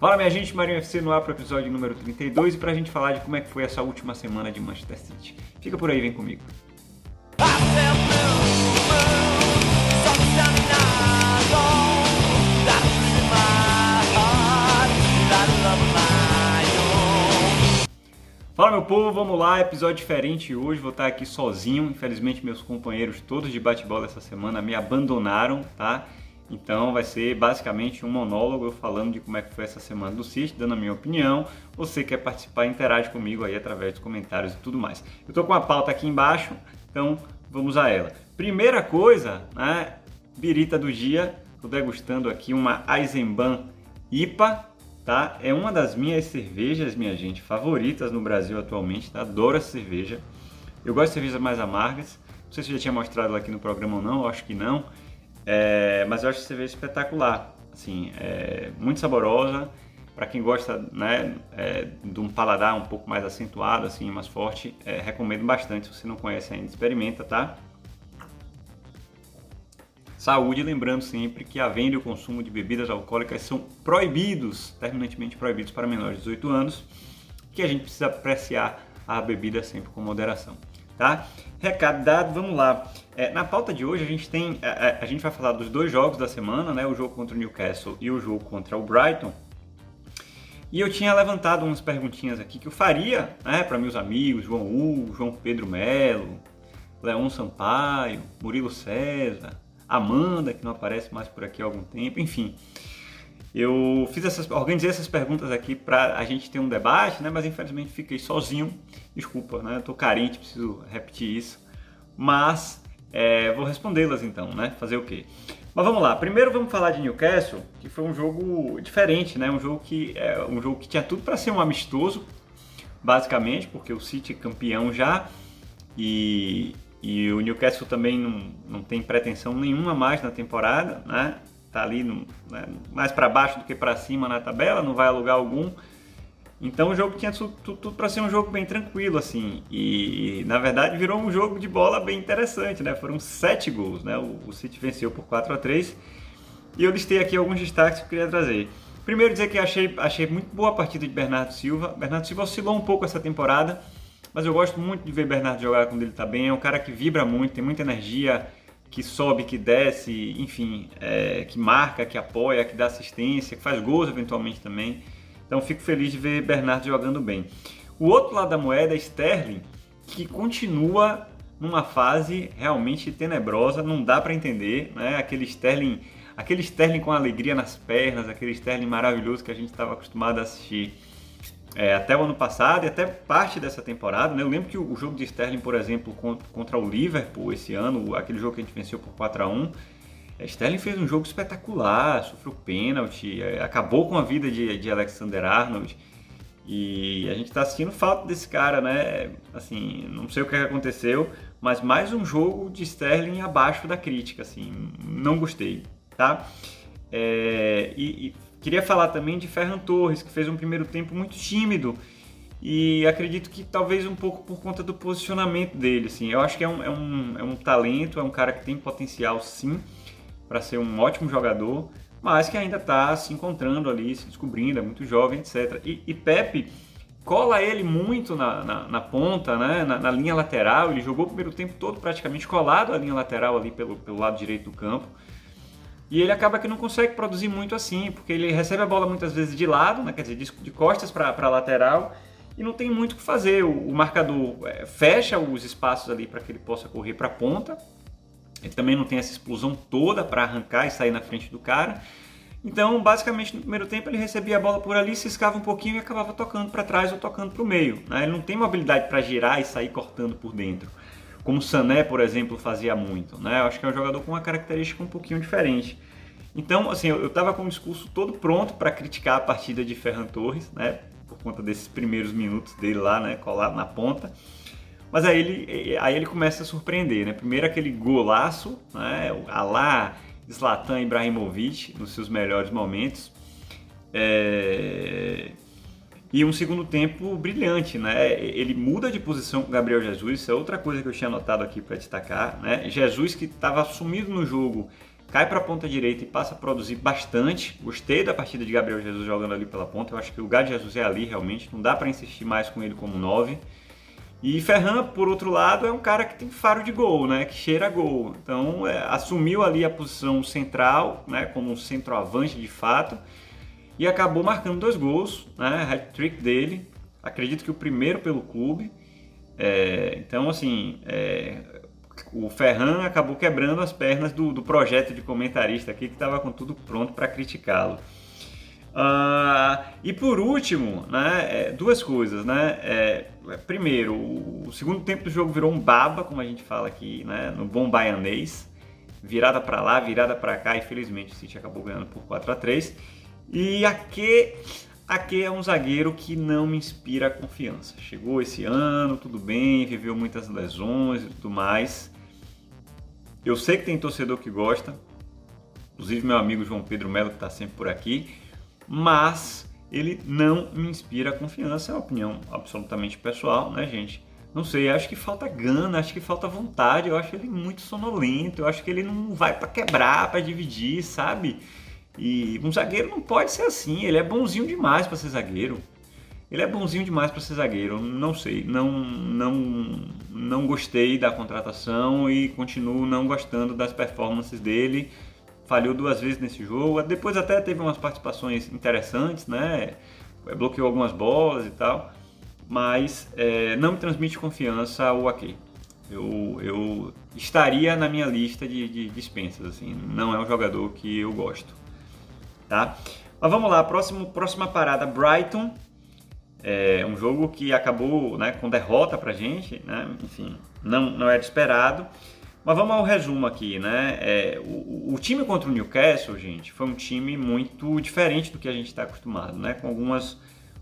Fala minha gente, Marinho FC no ar para o episódio número 32 e para a gente falar de como é que foi essa última semana de Manchester City. Fica por aí, vem comigo. Fala meu povo, vamos lá, episódio diferente hoje, vou estar aqui sozinho, infelizmente meus companheiros todos de bate-bola essa semana me abandonaram, tá? Então vai ser basicamente um monólogo falando de como é que foi essa semana do City, dando a minha opinião. Você quer participar, interage comigo aí através dos comentários e tudo mais. Eu tô com a pauta aqui embaixo, então vamos a ela. Primeira coisa, né? Birita do dia, tô degustando aqui uma Eisenbahn IPA, tá? É uma das minhas cervejas, minha gente, favoritas no Brasil atualmente, tá? Adoro essa cerveja. Eu gosto de cervejas mais amargas. Não sei se eu já tinha mostrado ela aqui no programa ou não, acho que não. É, mas eu acho cerveja espetacular, assim, é muito saborosa. Para quem gosta né, é, de um paladar um pouco mais acentuado, assim, mais forte, é, recomendo bastante. Se você não conhece ainda, experimenta, tá? Saúde, lembrando sempre que a venda e o consumo de bebidas alcoólicas são proibidos, terminantemente proibidos para menores de 18 anos, que a gente precisa apreciar a bebida sempre com moderação tá? Recado dado, vamos lá. É, na pauta de hoje a gente tem, a, a, a, gente vai falar dos dois jogos da semana, né? O jogo contra o Newcastle e o jogo contra o Brighton. E eu tinha levantado umas perguntinhas aqui que eu faria, né, para meus amigos, João Hugo, João Pedro Melo, Leon Sampaio, Murilo César, Amanda, que não aparece mais por aqui há algum tempo, enfim. Eu fiz essas, organizei essas perguntas aqui para a gente ter um debate, né? Mas infelizmente fiquei sozinho. Desculpa, né? Estou carente, preciso repetir isso. Mas é, vou respondê-las então, né? Fazer o quê? Mas vamos lá. Primeiro vamos falar de Newcastle, que foi um jogo diferente, né? Um jogo que é um jogo que tinha tudo para ser um amistoso, basicamente, porque o City é campeão já e, e o Newcastle também não, não tem pretensão nenhuma mais na temporada, né? Tá ali no, né, mais para baixo do que para cima na tabela, não vai alugar algum. Então o jogo tinha tudo, tudo para ser um jogo bem tranquilo, assim. E, na verdade virou um jogo de bola bem interessante, né? Foram sete gols, né? O, o City venceu por 4 a 3 E eu listei aqui alguns destaques que eu queria trazer. Primeiro dizer que achei, achei muito boa a partida de Bernardo Silva. Bernardo Silva oscilou um pouco essa temporada, mas eu gosto muito de ver Bernardo jogar quando ele está bem. É um cara que vibra muito, tem muita energia, que sobe, que desce, enfim, é, que marca, que apoia, que dá assistência, que faz gols eventualmente também. Então fico feliz de ver Bernardo jogando bem. O outro lado da moeda é Sterling, que continua numa fase realmente tenebrosa, não dá para entender, né? Aquele Sterling, aquele Sterling com alegria nas pernas, aquele Sterling maravilhoso que a gente estava acostumado a assistir é, até o ano passado e até parte dessa temporada. Né? Eu lembro que o, jogo de Sterling, por exemplo, contra o Liverpool esse ano, aquele jogo que a gente venceu por 4 a 1 é, Sterling fez um jogo espetacular, sofreu pênalti, é, acabou com a vida de, de Alexander Arnold. E a gente está assistindo falta desse cara, né? Assim, não sei o que aconteceu, mas mais um jogo de Sterling abaixo da crítica, assim, não gostei, tá? É, e, e Queria falar também de Ferran Torres, que fez um primeiro tempo muito tímido e acredito que talvez um pouco por conta do posicionamento dele. Assim. Eu acho que é um, é, um, é um talento, é um cara que tem potencial sim para ser um ótimo jogador, mas que ainda está se encontrando ali, se descobrindo, é muito jovem, etc. E, e Pepe cola ele muito na, na, na ponta, né? Na, na, linha lateral, ele jogou o primeiro tempo todo praticamente colado à linha lateral ali pelo, pelo lado direito do campo. E ele acaba que não consegue produzir muito assim, porque ele recebe a bola muitas vezes de lado, né, quer dizer, de, costas para a lateral, e não tem muito o que fazer. O, o marcador é, fecha os espaços ali para que ele possa correr para a ponta. Ele também não tem essa explosão toda para arrancar e sair na frente do cara. Então, basicamente, no primeiro tempo ele recebia a bola por ali, ciscava um pouquinho e acabava tocando para trás ou tocando para o meio. Né? Ele não tem uma habilidade para girar e sair cortando por dentro como Sané, por exemplo, fazia muito. Né? Eu acho que é um jogador com uma característica um pouquinho diferente. Então, assim, eu estava com o discurso todo pronto para criticar a partida de Ferran Torres, né? Por conta desses primeiros minutos dele lá, né? Colado na ponta. Mas aí ele, aí ele começa a surpreender, né? Primeiro aquele golaço, né? A lá Zlatan Ibrahimovic nos seus melhores momentos. É... E um segundo tempo brilhante, né? Ele muda de posição com Gabriel Jesus, isso é outra coisa que eu tinha anotado aqui para destacar, né? Jesus que estava sumido no jogo, cai para a ponta direita e passa a produzir bastante. Gostei da partida de Gabriel Jesus jogando ali pela ponta. Eu acho que o lugar de Jesus é ali realmente, não dá para insistir mais com ele como 9. E Ferran, por outro lado, é um cara que tem faro de gol, né? Que cheira gol. Então, é, assumiu ali a posição central, né? Como um centroavante de fato. E acabou marcando dois gols, né? Hat-trick dele. Acredito que o primeiro pelo clube. É, então, assim, é, o Ferran acabou quebrando as pernas do, do projeto de comentarista aqui, que estava com tudo pronto para criticá-lo. Uh, e por último, né, é, duas coisas, né? É, primeiro, o segundo tempo do jogo virou um baba, como a gente fala aqui, né, no bom baianês, virada para lá, virada para cá, e felizmente o City acabou ganhando por 4 a 3 E aqui, aqui é um zagueiro que não me inspira confiança. Chegou esse ano, tudo bem, viveu muitas lesões e tudo mais. Eu sei que tem torcedor que gosta, inclusive meu amigo João Pedro Melo que está sempre por aqui mas ele não me inspira confiança, é uma opinião absolutamente pessoal, né, gente? Não sei, acho que falta gana, acho que falta vontade, eu acho ele muito sonolento, eu acho que ele não vai para quebrar, para dividir, sabe? E um zagueiro não pode ser assim, ele é bonzinho demais para ser zagueiro. Ele é bonzinho demais para ser zagueiro, não sei, não, não, não gostei da contratação e continuo não gostando das performances dele falhou duas vezes nesse jogo. Depois até teve umas participações interessantes, né? Bloqueou algumas bolas e tal. Mas é, não me transmite confiança o Ake. Eu, eu estaria na minha lista de, de dispensas, assim. Não é um jogador que eu gosto. Tá? Mas vamos lá, próximo, próxima parada, Brighton. É um jogo que acabou né, com derrota pra gente, né? Enfim, não, não era esperado. Mas vamos ao resumo aqui, né? É, o, o, time contra o Newcastle, gente, foi um time muito diferente do que a gente está acostumado, né? Com algumas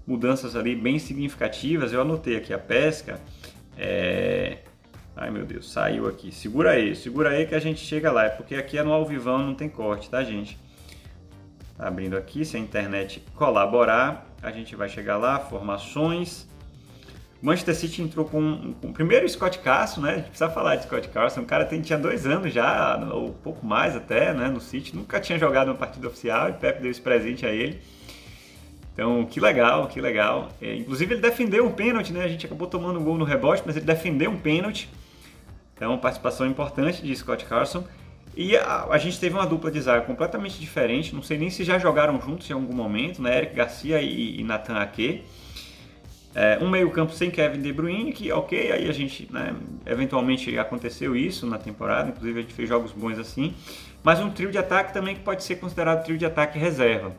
mudanças ali bem significativas. Eu anotei aqui a pesca. É... Ai meu Deus, saiu aqui. Segura aí, segura aí que a gente chega lá. É porque aqui é no ao vivão, não tem corte, tá, gente? Abrindo aqui, se a internet colaborar, a gente vai chegar lá. Formações. Manchester City entrou com, com primeiro Scott Carson, né? A gente precisa falar de Scott Carson. O cara tem, tinha dois anos já, ou pouco mais até, né? No City. Nunca tinha jogado uma partida oficial e Pepe deu esse presente a ele. Então, que legal, que legal. É, inclusive, ele defendeu um pênalti, né? A gente acabou tomando um gol no rebote, mas ele defendeu um pênalti. Então, participação importante de Scott Carson. E a, a, gente teve uma dupla de zaga completamente diferente. Não sei nem se já jogaram juntos em algum momento, né? Eric Garcia e, e Nathan Ake. É, um meio-campo sem Kevin De Bruyne, que ok, aí a gente, né, eventualmente aconteceu isso na temporada, inclusive a gente fez jogos bons assim, mas um trio de ataque também que pode ser considerado trio de ataque reserva,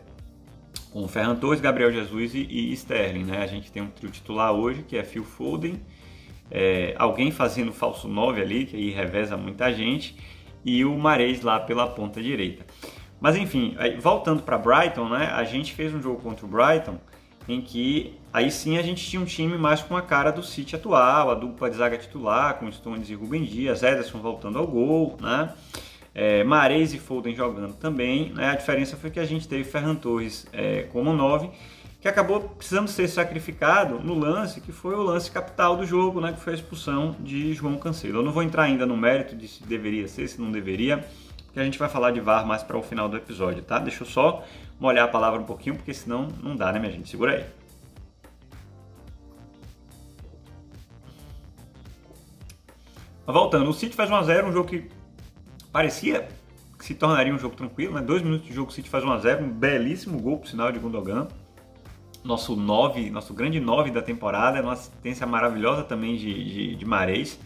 com Ferran Torres, Gabriel Jesus e, e Sterling. Né? A gente tem um trio titular hoje, que é Phil Foden, é, alguém fazendo falso 9 ali, que aí reveza muita gente, e o Mares lá pela ponta direita. Mas enfim, voltando para Brighton, né, a gente fez um jogo contra o Brighton em que aí sim a gente tinha um time mais com a cara do City atual, a dupla de zaga titular, com Stones e Rubem Dias, Ederson voltando ao gol, né? É, Mares e Foden jogando também. Né? A diferença foi que a gente teve Ferran Torres é, como 9, que acabou precisando ser sacrificado no lance, que foi o lance capital do jogo, né? que foi a expulsão de João Cancelo. Eu não vou entrar ainda no mérito de se deveria ser, se não deveria, porque a gente vai falar de VAR mais para o final do episódio, tá? Deixa eu só molhar a palavra um pouquinho, porque senão não dá, né, minha gente? Segura aí. Voltando, o City faz 1x0, um jogo que parecia que se tornaria um jogo tranquilo, né? Dois minutos de jogo, o City faz 1x0, um belíssimo gol, por sinal, de Gundogan. Nosso 9, nosso grande 9 da temporada, uma assistência maravilhosa também de, de, de Mares.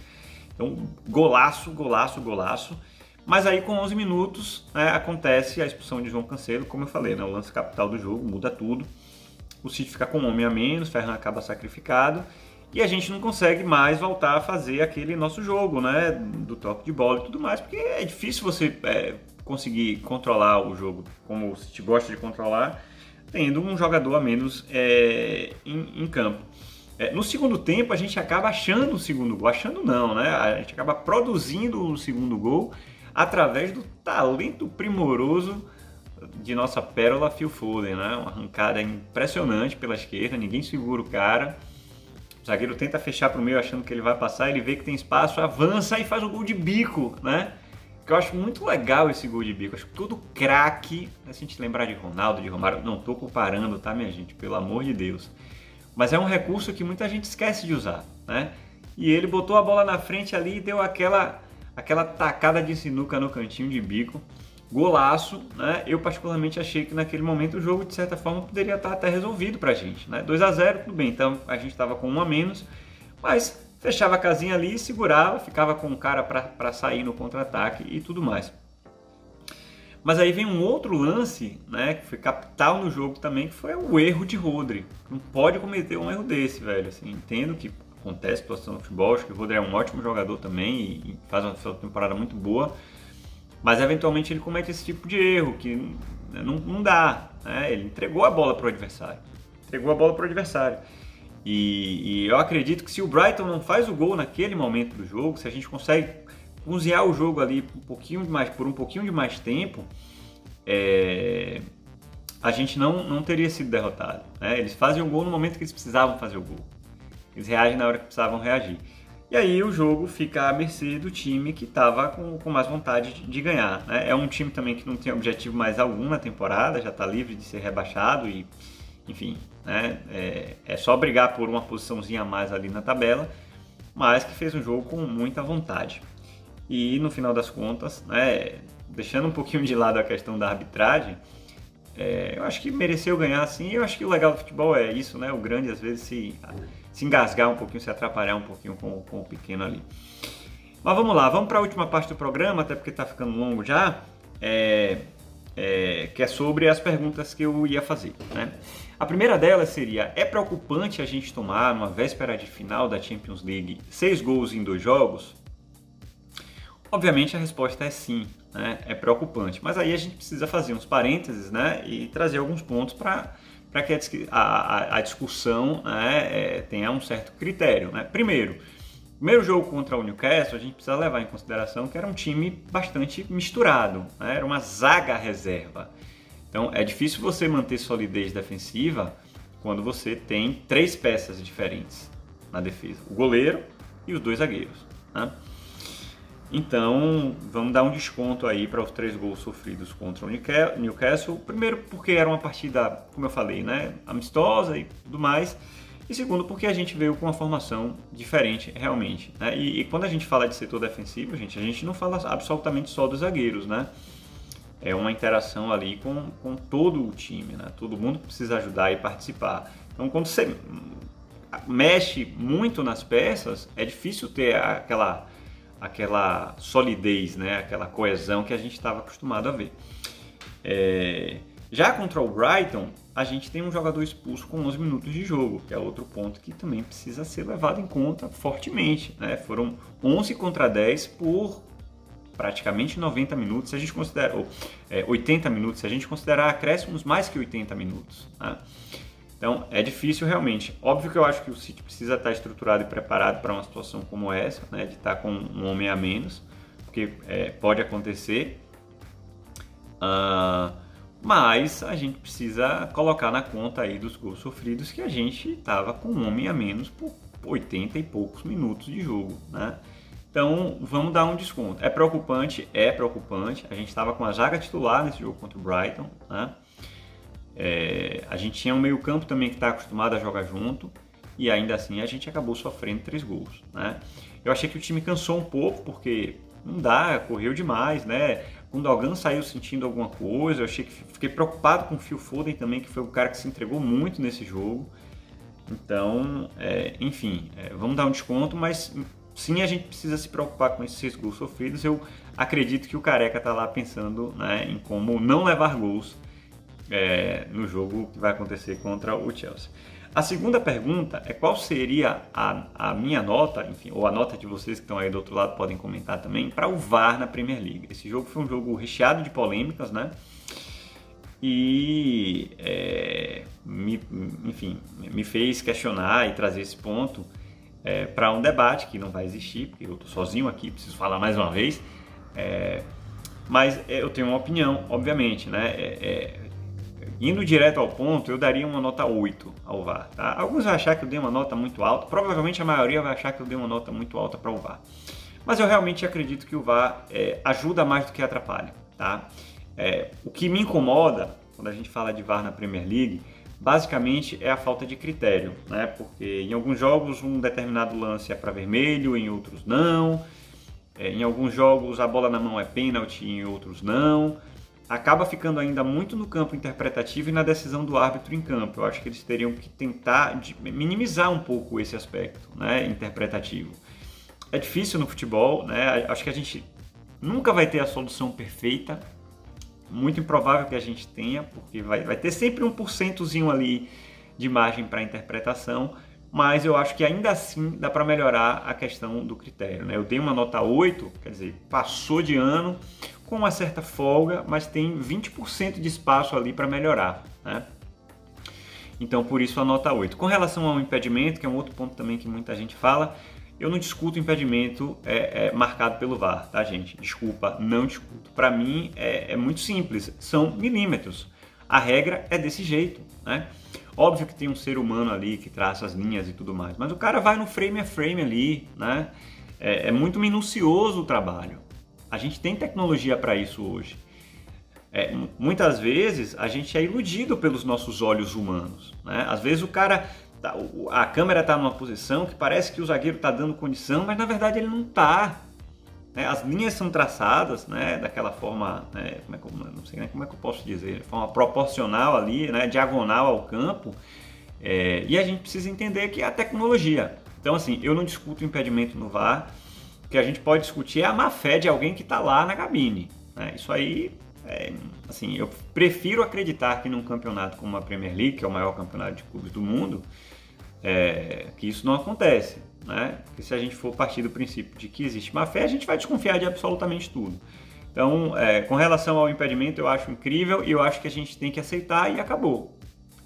Então, golaço, golaço, golaço. Mas aí com 11 minutos né, acontece a expulsão de João Cancelo, como eu falei, né, o lance capital do jogo, muda tudo. O City fica com um homem a menos, Ferran acaba sacrificado e a gente não consegue mais voltar a fazer aquele nosso jogo, né, do toque de bola e tudo mais, porque é difícil você é, conseguir controlar o jogo como o City gosta de controlar, tendo um jogador a menos é, em, em, campo. É, no segundo tempo a gente acaba achando o segundo gol, achando não, né? A gente acaba produzindo o segundo gol através do talento primoroso de nossa pérola Phil Foden, né? Uma arrancada impressionante pela esquerda, ninguém segura o cara. O zagueiro tenta fechar para o meio achando que ele vai passar, ele vê que tem espaço, avança e faz o gol de bico, né? Que eu acho muito legal esse gol de bico. Acho que todo craque, se a gente lembrar de Ronaldo, de Romário, não estou comparando, tá, minha gente? Pelo amor de Deus. Mas é um recurso que muita gente esquece de usar, né? E ele botou a bola na frente ali e deu aquela, aquela tacada de sinuca no cantinho de bico. Golaço, né? Eu particularmente achei que naquele momento o jogo, de certa forma, poderia estar até resolvido pra gente, né? 2 a 0 tudo bem, então a gente estava com um a menos, mas fechava a casinha ali, segurava, ficava com o cara para sair no contra-ataque e tudo mais. Mas aí vem um outro lance, né, que foi capital no jogo também, que foi o erro de Rodri. Não pode cometer um erro desse, velho. Assim, entendo que acontece situação no futebol, acho que o Rodri é um ótimo jogador também e, faz uma temporada muito boa, mas eventualmente ele comete esse tipo de erro que né, não, não dá. Né? Ele entregou a bola para o adversário. Entregou a bola para o adversário. E, e, eu acredito que se o Brighton não faz o gol naquele momento do jogo, se a gente consegue cozinhar o jogo ali um pouquinho mais, por um pouquinho de mais tempo, é, a gente não, não teria sido derrotado. Né? Eles fazem o gol no momento que eles precisavam fazer o gol. Eles reagem na hora que precisavam reagir. E aí o jogo fica à mercê do time que estava com, com mais vontade de, de ganhar. Né? É um time também que não tem objetivo mais algum na temporada, já está livre de ser rebaixado e, enfim, né? é, é só brigar por uma posiçãozinha a mais ali na tabela, mas que fez um jogo com muita vontade. E no final das contas, né, deixando um pouquinho de lado a questão da arbitragem, é, eu acho que mereceu ganhar sim. Eu acho que o legal do futebol é isso, né? O grande às vezes se, se engasgar um pouquinho, se atrapalhar um pouquinho com, com o pequeno ali. Mas vamos lá, vamos para a última parte do programa, até porque está ficando longo já, é, é, que é sobre as perguntas que eu ia fazer. Né? A primeira delas seria: é preocupante a gente tomar, numa véspera de final da Champions League, seis gols em dois jogos? Obviamente a resposta é sim, né? é preocupante. Mas aí a gente precisa fazer uns parênteses né? e trazer alguns pontos para que a, a, a discussão né? é, tenha um certo critério. Né? Primeiro, primeiro jogo contra o Newcastle, a gente precisa levar em consideração que era um time bastante misturado, né? era uma zaga reserva. Então é difícil você manter solidez defensiva quando você tem três peças diferentes na defesa: o goleiro e os dois zagueiros. Né? Então, vamos dar um desconto aí para os três gols sofridos contra o Newcastle. Primeiro, porque era uma partida, como eu falei, né, amistosa e tudo mais. E segundo, porque a gente veio com uma formação diferente, realmente. Né? E, e, quando a gente fala de setor defensivo, gente, a gente não fala absolutamente só dos zagueiros, né? É uma interação ali com, com todo o time, né? Todo mundo precisa ajudar e participar. Então, quando você mexe muito nas peças, é difícil ter aquela aquela solidez, né? aquela coesão que a gente estava acostumado a ver. É... Já contra o Brighton, a gente tem um jogador expulso com 11 minutos de jogo, que é outro ponto que também precisa ser levado em conta fortemente. Né? Foram 11 contra 10 por praticamente 90 minutos, se a gente considera, ou, é, 80 minutos, se a gente considerar acréscimos mais que 80 minutos. Né? Então é difícil realmente. Óbvio que eu acho que o City precisa estar estruturado e preparado para uma situação como essa, né, de estar com um homem a menos, porque é, pode acontecer. Uh, mas a gente precisa colocar na conta aí dos gols sofridos que a gente estava com um homem a menos por 80 e poucos minutos de jogo, né? Então vamos dar um desconto. É preocupante, é preocupante. A gente estava com a zaga titular nesse jogo contra o Brighton, né? É, a gente tinha um meio campo também que está acostumado a jogar junto e ainda assim a gente acabou sofrendo três gols. Né? Eu achei que o time cansou um pouco porque não dá, correu demais, né? O Dogan saiu sentindo alguma coisa, eu achei que fiquei preocupado com o Phil Foden também, que foi o cara que se entregou muito nesse jogo. Então, é, enfim, é, vamos dar um desconto, mas sim a gente precisa se preocupar com esses gols sofridos. Eu acredito que o Careca está lá pensando né, em como não levar gols é, no jogo que vai acontecer contra o Chelsea. A segunda pergunta é qual seria a, a minha nota, enfim, ou a nota de vocês que estão aí do outro lado podem comentar também, para o VAR na Premier League. Esse jogo foi um jogo recheado de polêmicas, né? E, é, me, enfim, me fez questionar e trazer esse ponto é, para um debate que não vai existir, porque eu estou sozinho aqui, preciso falar mais uma vez. É, mas é, eu tenho uma opinião, obviamente, né? É, é, Indo direto ao ponto, eu daria uma nota 8 ao VAR. Tá? Alguns vão achar que eu dei uma nota muito alta, provavelmente a maioria vai achar que eu dei uma nota muito alta para o VAR. mas eu realmente acredito que o VAR é, ajuda mais do que atrapalha. Tá? O que me incomoda quando a gente fala de VAR na Premier League, basicamente é a falta de critério, né? porque em alguns jogos um determinado lance é para vermelho, em outros não, é, em alguns jogos a bola na mão é pênalti, em outros não acaba ficando ainda muito no campo interpretativo e na decisão do árbitro em campo. Eu acho que eles teriam que tentar minimizar um pouco esse aspecto né, interpretativo. É difícil no futebol, né? acho que a gente nunca vai ter a solução perfeita, muito improvável que a gente tenha, porque vai, vai ter sempre um porcentozinho ali de margem para interpretação, mas eu acho que ainda assim dá para melhorar a questão do critério. Né? Eu dei uma nota 8, quer dizer, passou de ano, com uma certa folga, mas tem 20% de espaço ali para melhorar. Né? Então, por isso a nota 8. Com relação ao impedimento, que é um outro ponto também que muita gente fala, eu não discuto impedimento é, é, marcado pelo VAR, tá, gente? Desculpa, não discuto. Para mim é, é, muito simples, são milímetros. A regra é desse jeito, né? Óbvio que tem um ser humano ali que traça as linhas e tudo mais, mas o cara vai no frame a frame ali, né? É, é muito minucioso o trabalho. A gente tem tecnologia para isso hoje. É, muitas vezes a gente é iludido pelos nossos olhos humanos. Né? Às vezes o cara, tá, a câmera está numa posição que parece que o zagueiro está dando condição, mas na verdade ele não está. Né? As linhas são traçadas né, daquela forma, né, como é que, não sei como é que eu posso dizer, de forma proporcional ali, né, diagonal ao campo. É, e a gente precisa entender que é a tecnologia. Então, assim, eu não discuto impedimento no VAR que a gente pode discutir é a má fé de alguém que está lá na cabine. Né? Isso aí, é, assim, eu prefiro acreditar que num campeonato como a Premier League, que é o maior campeonato de clubes do mundo, é, que isso não acontece. Né? Porque se a gente for partir do princípio de que existe má fé, a gente vai desconfiar de absolutamente tudo. Então, é, com relação ao impedimento, eu acho incrível e eu acho que a gente tem que aceitar e acabou.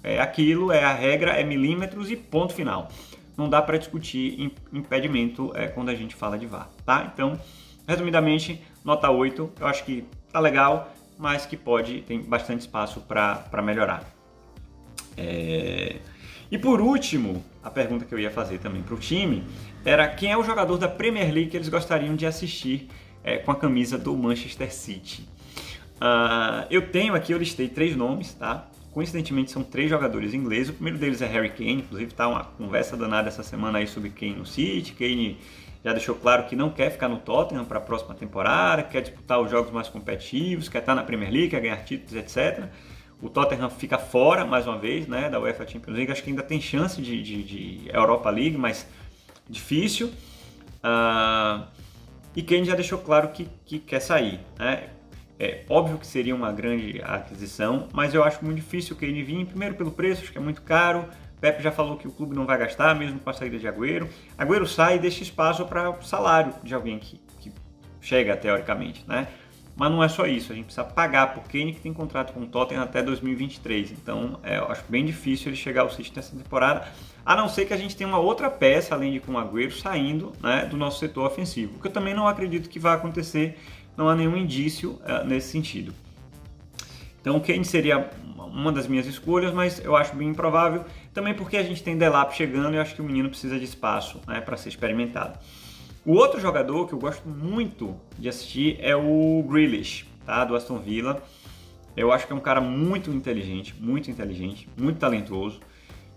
É aquilo, é a regra, é milímetros e ponto final não dá para discutir impedimento é, quando a gente fala de VAR, tá? Então, resumidamente, nota 8, eu acho que tá legal, mas que pode, tem bastante espaço para melhorar. É... E por último, a pergunta que eu ia fazer também para o time era quem é o jogador da Premier League que eles gostariam de assistir é, com a camisa do Manchester City. Uh, eu tenho aqui, eu listei três nomes, tá? Coincidentemente, são três jogadores ingleses. O primeiro deles é Harry Kane, inclusive está uma conversa danada essa semana aí sobre Kane no City. Kane já deixou claro que não quer ficar no Tottenham para a próxima temporada, quer disputar os jogos mais competitivos, quer estar na Premier League, quer ganhar títulos, etc. O Tottenham fica fora, mais uma vez, né, da UEFA Champions League. Acho que ainda tem chance de, de, de Europa League, mas difícil. Uh, e Kane já deixou claro que, que quer sair. Né? É óbvio que seria uma grande aquisição, mas eu acho muito difícil que ele vir, primeiro pelo preço, acho que é muito caro. Pepe já falou que o clube não vai gastar, mesmo com a saída de Agüero. Agüero sai e deixa espaço para o salário de alguém que, que chega, teoricamente, né? Mas não é só isso, a gente precisa pagar por Kane que tem contrato com o Tottenham até 2023. Então é, eu acho bem difícil ele chegar ao City nessa temporada, a não ser que a gente tenha uma outra peça, além de com o Agüero, saindo né, do nosso setor ofensivo. O que eu também não acredito que vai acontecer não há nenhum indício uh, nesse sentido. Então, Kane seria uma das minhas escolhas, mas eu acho bem improvável, também porque a gente tem Delap chegando e eu acho que o menino precisa de espaço né, para ser experimentado. O outro jogador que eu gosto muito de assistir é o Grealish, tá, do Aston Villa. Eu acho que é um cara muito inteligente, muito inteligente, muito talentoso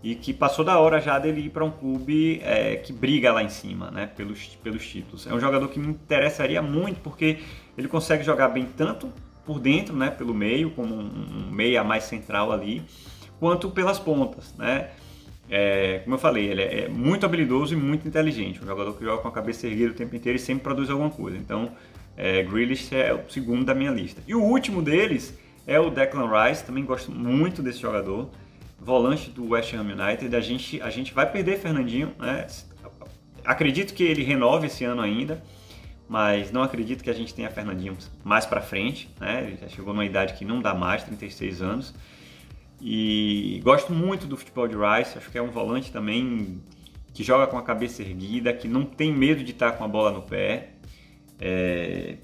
e que passou da hora já dele ir para um clube é, que briga lá em cima, né, pelos, pelos títulos. É um jogador que me interessaria muito porque ele consegue jogar bem tanto por dentro, né, pelo meio, como um, meia mais central ali, quanto pelas pontas, né. É, como eu falei, ele é, é muito habilidoso e muito inteligente. Um jogador que joga com a cabeça erguida o tempo inteiro e sempre produz alguma coisa. Então, é, Grealish é o segundo da minha lista. E o último deles é o Declan Rice. Também gosto muito desse jogador volante do West Ham United. A gente, a gente vai perder Fernandinho, né? Acredito que ele renove esse ano ainda, mas não acredito que a gente tenha Fernandinho mais para frente, né? Ele já chegou numa idade que não dá mais, 36 anos. E gosto muito do futebol de Rice, acho que é um volante também que joga com a cabeça erguida, que não tem medo de estar com a bola no pé. É...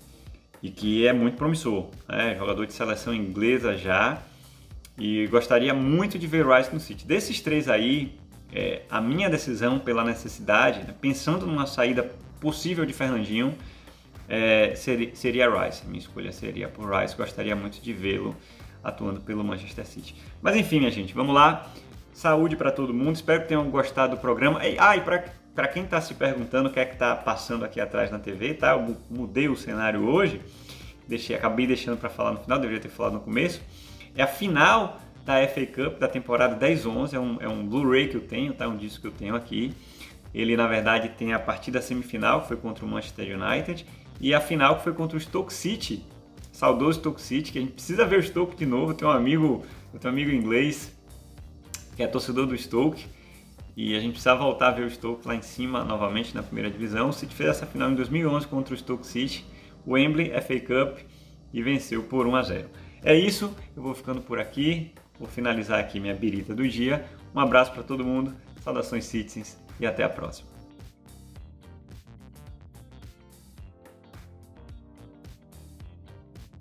e que é muito promissor, né? jogador de seleção inglesa já, e gostaria muito de ver Rice no City. Desses três aí, é, a minha decisão pela necessidade, né, pensando numa saída possível de Fernandinho é, seria, seria Rice. Minha escolha seria por Rice. Gostaria muito de vê-lo atuando pelo Manchester City. Mas enfim, minha gente, vamos lá. Saúde para todo mundo. Espero que tenham gostado do programa. Ah, e para quem está se perguntando o que é que está passando aqui atrás na TV, tá? Eu mudei o cenário hoje. Deixei, acabei deixando para falar no final, deveria ter falado no começo. É a final da FA Cup da temporada 10-11. É um, é um Blu-ray que eu tenho, tá? Um disco que eu tenho aqui. Ele, na verdade, tem a partida semifinal, que foi contra o Manchester United, e a final, que foi contra o Stoke City. Saudoso Stoke City, que a gente precisa ver o Stoke de novo. Tenho um amigo, eu tenho um amigo inglês que é torcedor do Stoke, e a gente precisa voltar a ver o Stoke lá em cima novamente na primeira divisão. O City fez essa final em 2011 contra o Stoke City, Wembley FA Cup, e venceu por 1 a 0. É isso, eu vou ficando por aqui. Vou finalizar aqui minha birita do dia. Um abraço para todo mundo, saudações Citizens e até a próxima.